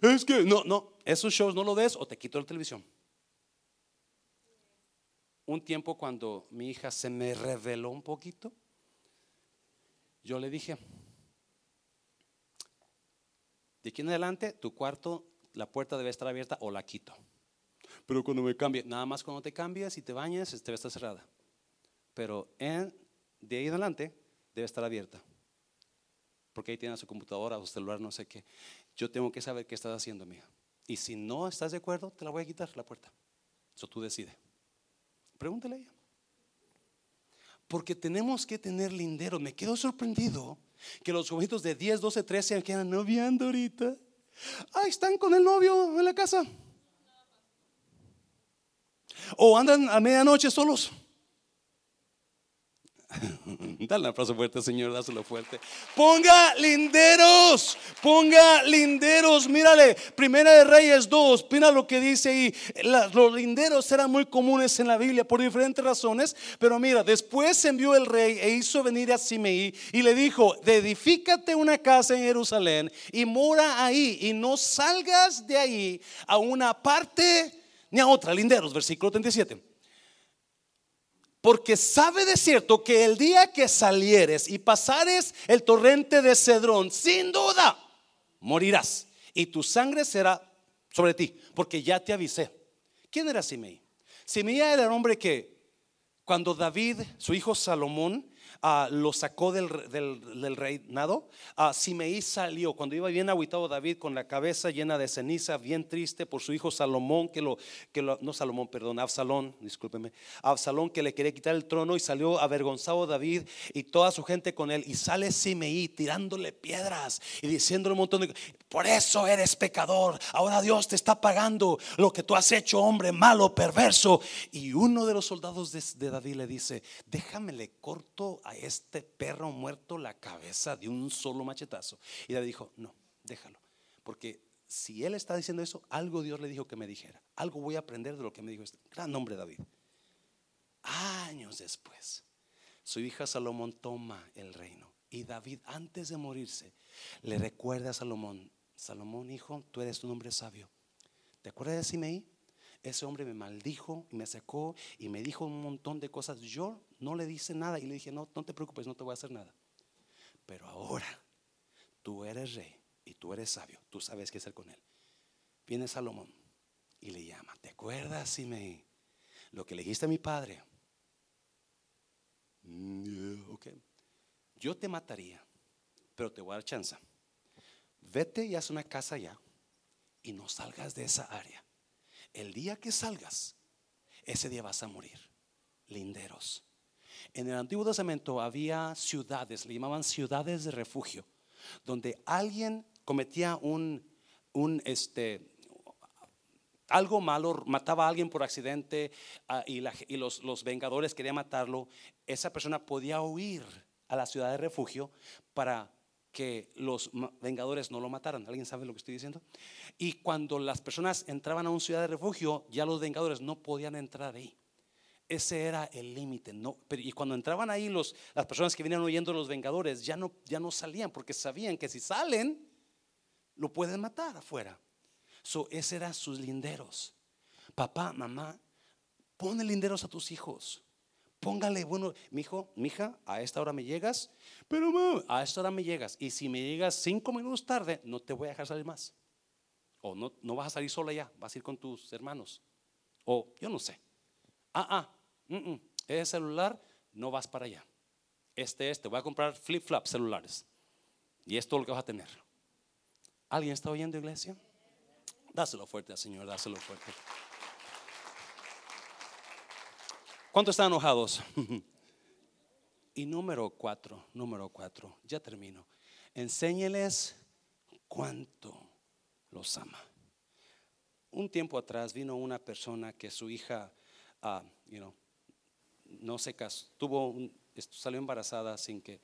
Es que no, no, esos shows no lo des o te quito la televisión. Un tiempo cuando mi hija se me reveló un poquito, yo le dije, de aquí en adelante tu cuarto, la puerta debe estar abierta o la quito. Pero cuando me cambie, nada más cuando te cambias y te bañas, debe estar cerrada. Pero en, de ahí en adelante debe estar abierta. Porque ahí tiene su computadora, su celular, no sé qué. Yo tengo que saber qué estás haciendo, amiga. Y si no estás de acuerdo, te la voy a quitar la puerta. Eso tú decides. Pregúntale a ella. Porque tenemos que tener linderos. Me quedo sorprendido que los jovencitos de 10, 12, 13 quedan noviando ahorita. Ah, están con el novio en la casa. O andan a medianoche solos. Dale un aplauso fuerte, Señor, dáselo fuerte. Ponga linderos, ponga linderos. Mírale, Primera de Reyes 2, mira lo que dice ahí. Los linderos eran muy comunes en la Biblia por diferentes razones, pero mira, después envió el rey e hizo venir a Simeí y le dijo: Edifícate una casa en Jerusalén y mora ahí y no salgas de ahí a una parte ni a otra. Linderos, versículo 37 porque sabe de cierto que el día que salieres y pasares el torrente de Cedrón, sin duda morirás y tu sangre será sobre ti, porque ya te avisé. ¿Quién era Simei? Simei era el hombre que cuando David, su hijo Salomón, Ah, lo sacó del, del, reinado. Uh, Simeí salió cuando iba bien aguitado David con la cabeza llena de ceniza, bien triste por su hijo Salomón, que lo, que no Salomón, perdón, Absalón, discúlpeme, Absalón que le quería quitar el trono y salió avergonzado David y toda su gente con él. Y sale Simeí tirándole piedras y diciéndole un montón de por eso eres pecador. Ahora Dios te está pagando lo que tú has hecho, hombre malo, perverso. Y uno de los soldados de, de David le dice: Déjame le corto a este perro muerto la cabeza de un solo machetazo. Y David dijo, no, déjalo. Porque si él está diciendo eso, algo Dios le dijo que me dijera. Algo voy a aprender de lo que me dijo este gran hombre David. Años después, su hija Salomón toma el reino. Y David, antes de morirse, le recuerda a Salomón, Salomón, hijo, tú eres un hombre sabio. ¿Te acuerdas de Simeí? Ese hombre me maldijo y me secó y me dijo un montón de cosas. Yo no le dice nada y le dije, no, no te preocupes, no te voy a hacer nada. Pero ahora tú eres rey y tú eres sabio, tú sabes qué hacer con él. Viene Salomón y le llama, ¿te acuerdas, si me lo que le dijiste a mi padre? Mm, ok, yo te mataría, pero te voy a dar chance. Vete y haz una casa allá y no salgas de esa área el día que salgas, ese día vas a morir. Linderos. En el Antiguo Testamento había ciudades, le llamaban ciudades de refugio, donde alguien cometía un, un este, algo malo, mataba a alguien por accidente ah, y, los, vengadores querían matarlo, esa persona podía huir a la ciudad de refugio para que los vengadores no lo mataran. ¿Alguien sabe lo que estoy diciendo? Y cuando las personas entraban a una ciudad de refugio, ya los vengadores no podían entrar ahí. Ese era el límite. No, y cuando entraban ahí los, las personas que venían huyendo los vengadores, ya no, ya no salían porque sabían que si salen, lo pueden matar afuera. So, ese eran sus linderos. Papá, mamá, pone linderos a tus hijos. Póngale, bueno, mi hijo, mi hija, a esta hora me llegas, pero a esta hora me llegas. Y si me llegas cinco minutos tarde, no te voy a dejar salir más. O no, no vas a salir sola ya, vas a ir con tus hermanos. O yo no sé. Ah, ah, mm, mm, ese celular, no vas para allá. Este es, te voy a comprar flip-flop celulares. Y es lo que vas a tener. ¿Alguien está oyendo, iglesia? Dáselo fuerte Señor, dáselo fuerte. ¿Cuántos están enojados? y número cuatro, número cuatro, ya termino. Enséñeles cuánto los ama. Un tiempo atrás vino una persona que su hija, uh, you know, no se casó, tuvo salió embarazada sin que,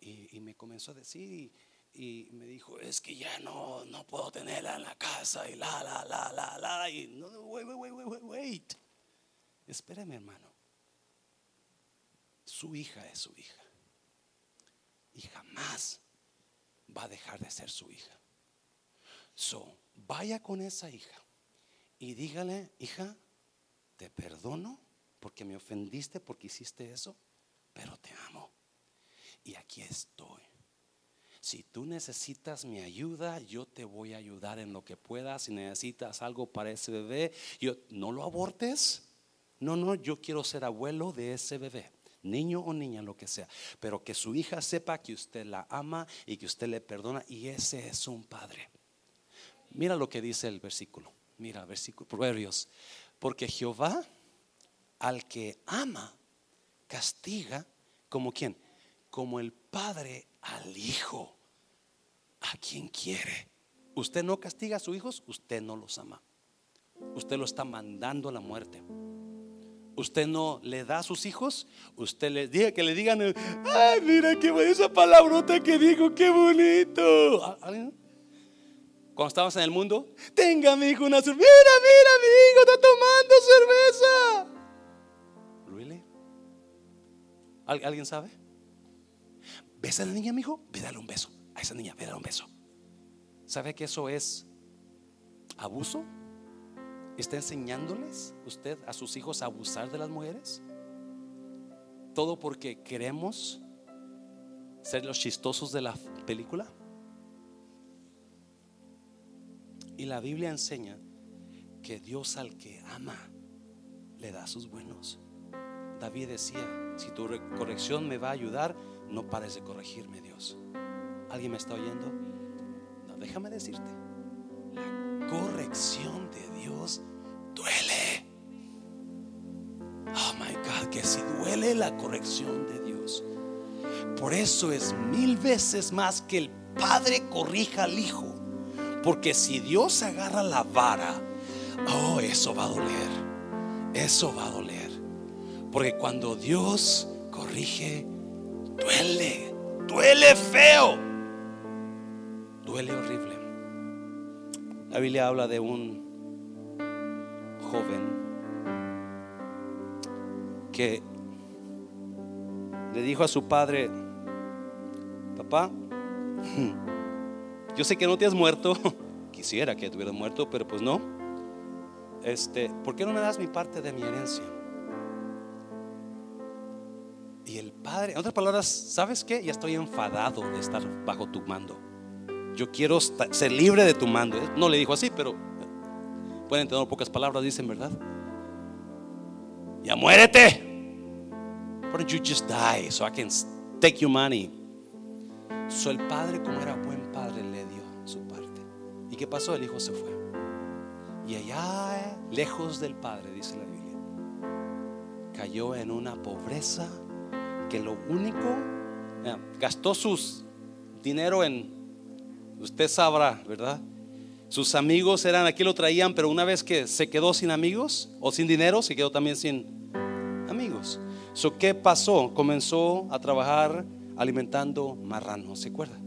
y, me comenzó a decir, y, me dijo, es que ya no, no puedo tenerla en la casa, y la, la, la, la, la, y no, wait, wait, wait, wait, wait. Espéreme, hermano. Su hija es su hija. Y jamás va a dejar de ser su hija. So, vaya con esa hija y dígale, hija, te perdono porque me ofendiste, porque hiciste eso, pero te amo. Y aquí estoy. Si tú necesitas mi ayuda, yo te voy a ayudar en lo que pueda. Si necesitas algo para ese bebé, yo no lo abortes. No, no, yo quiero ser abuelo de ese bebé, niño o niña, lo que sea. Pero que su hija sepa que usted la ama y que usted le perdona. Y ese es un padre. Mira lo que dice el versículo. Mira, versículo, Proverbios. Porque Jehová al que ama, castiga como quien, como el padre al hijo, a quien quiere. Usted no castiga a sus hijos, usted no los ama. Usted lo está mandando a la muerte. Usted no le da a sus hijos, usted les diga que le digan, ay, mira qué buena esa palabrota que dijo, qué bonito. Cuando estabas en el mundo, tenga mi hijo una cerveza. Mira, mira, mi hijo está tomando cerveza. ¿Really? ¿Alguien sabe? ¿Ves a la niña, mi hijo? Ve dale un beso. A esa niña, ve dale un beso. ¿Sabe que eso es abuso? ¿Está enseñándoles usted a sus hijos a abusar de las mujeres? Todo porque queremos ser los chistosos de la película. Y la Biblia enseña que Dios al que ama le da sus buenos. David decía, si tu corrección me va a ayudar, no pares de corregirme, Dios. ¿Alguien me está oyendo? No, déjame decirte, corrección de Dios duele. Oh my God, que si duele la corrección de Dios. Por eso es mil veces más que el Padre corrija al Hijo. Porque si Dios agarra la vara, oh, eso va a doler. Eso va a doler. Porque cuando Dios corrige, duele. Duele feo. Duele horrible. La Biblia habla de un joven que le dijo a su padre, papá, yo sé que no te has muerto. Quisiera que te hubieras muerto, pero pues no. Este, ¿por qué no me das mi parte de mi herencia? Y el padre, en otras palabras, ¿sabes qué? Ya estoy enfadado de estar bajo tu mando. Yo quiero ser libre de tu mando. No le dijo así, pero pueden tener pocas palabras, dicen, ¿verdad? Ya muérete. Don't you just die so I can take your money? So el padre, como era buen padre, le dio su parte. ¿Y qué pasó? El hijo se fue. Y allá, lejos del padre, dice la Biblia, cayó en una pobreza que lo único, gastó sus dinero en, usted sabrá, ¿verdad? Sus amigos eran, aquí lo traían, pero una vez que se quedó sin amigos o sin dinero, se quedó también sin amigos. So, ¿Qué pasó? Comenzó a trabajar alimentando marranos, ¿se acuerda?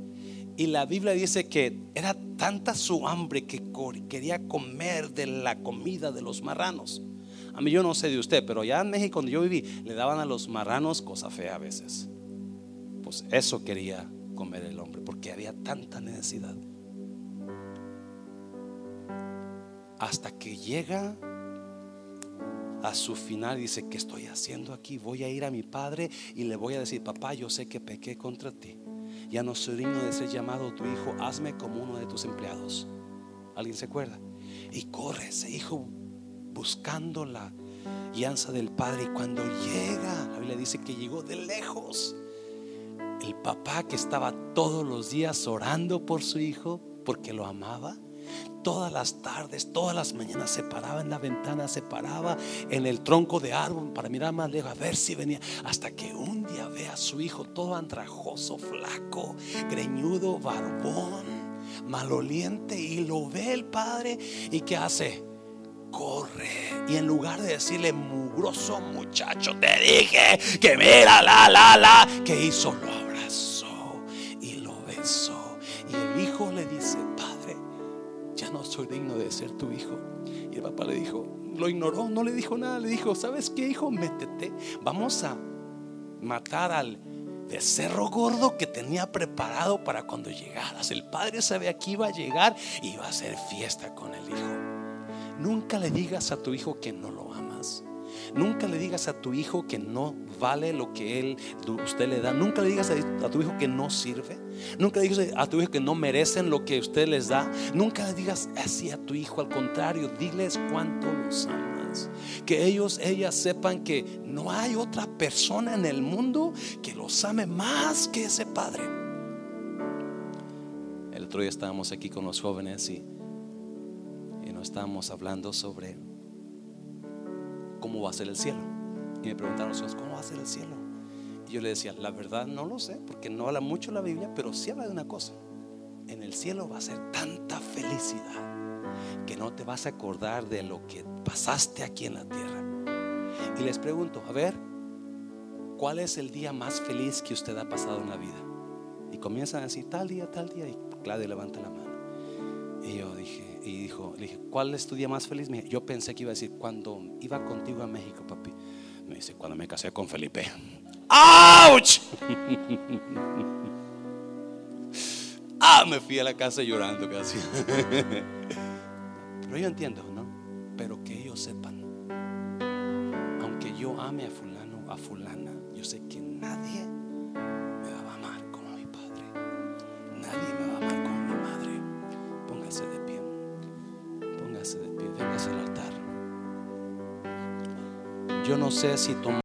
Y la Biblia dice que era tanta su hambre que quería comer de la comida de los marranos. A mí yo no sé de usted, pero ya en México donde yo viví, le daban a los marranos cosa fea a veces. Pues eso quería comer el hombre, porque había tanta necesidad. Hasta que llega a su final dice, ¿qué estoy haciendo aquí? Voy a ir a mi padre y le voy a decir, papá, yo sé que pequé contra ti. Ya no soy digno de ser llamado tu hijo, hazme como uno de tus empleados. ¿Alguien se acuerda? Y corre ese hijo buscando la guianza del padre. Y cuando llega, la Biblia dice que llegó de lejos. El papá que estaba todos los días orando por su hijo porque lo amaba todas las tardes, todas las mañanas se paraba en la ventana, se paraba en el tronco de árbol para mirar más lejos, a ver si venía, hasta que un día ve a su hijo todo andrajoso, flaco, greñudo, barbón, maloliente, y lo ve el padre y ¿qué hace? corre. Y en lugar de decirle, mugroso muchacho, te dije que mira, la, la, la, que hizo? Lo le dice, no soy digno de ser tu hijo. Y el papá le dijo, lo ignoró, no le dijo nada, le dijo, ¿sabes qué, hijo? Métete, vamos a matar al becerro gordo que tenía preparado para cuando llegaras. El padre sabía que iba a llegar y iba a hacer fiesta con el hijo. Nunca le digas a tu hijo que no lo amas. Nunca le digas a tu hijo que no vale lo que él, usted le da. Nunca le digas a, tu hijo que no sirve. Nunca digas a tu hijo que no merecen lo que usted les da. Nunca digas así a tu hijo. Al contrario, diles cuánto los amas. Que ellos, ellas sepan que no hay otra persona en el mundo que los ame más que ese padre. El otro día estábamos aquí con los jóvenes y, y nos estábamos hablando sobre cómo va a ser el cielo. Y me preguntaron los ¿cómo va a ser el cielo? Y yo le decía, la verdad no lo sé, porque no habla mucho la Biblia, pero sí habla de una cosa. En el cielo va a ser tanta felicidad que no te vas a acordar de lo que pasaste aquí en la tierra. Y les pregunto, a ver, ¿cuál es el día más feliz que usted ha pasado en la vida? Y comienzan a decir, tal día, tal día, y Claudia levanta la mano. Y yo dije, y dijo, le dije, ¿cuál es tu día más feliz? Yo pensé que iba a decir, cuando iba contigo a México, papi. Me dice, cuando me casé con Felipe. ¡Auch! ah, me fui a la casa llorando casi. Pero yo entiendo, ¿no? Pero que ellos sepan, aunque yo ame a fulano, a fulana, yo sé que nadie me va a amar como mi padre. Nadie me va a amar como mi madre. Póngase de pie. Póngase de pie. Véngase al altar. Yo no sé si tomar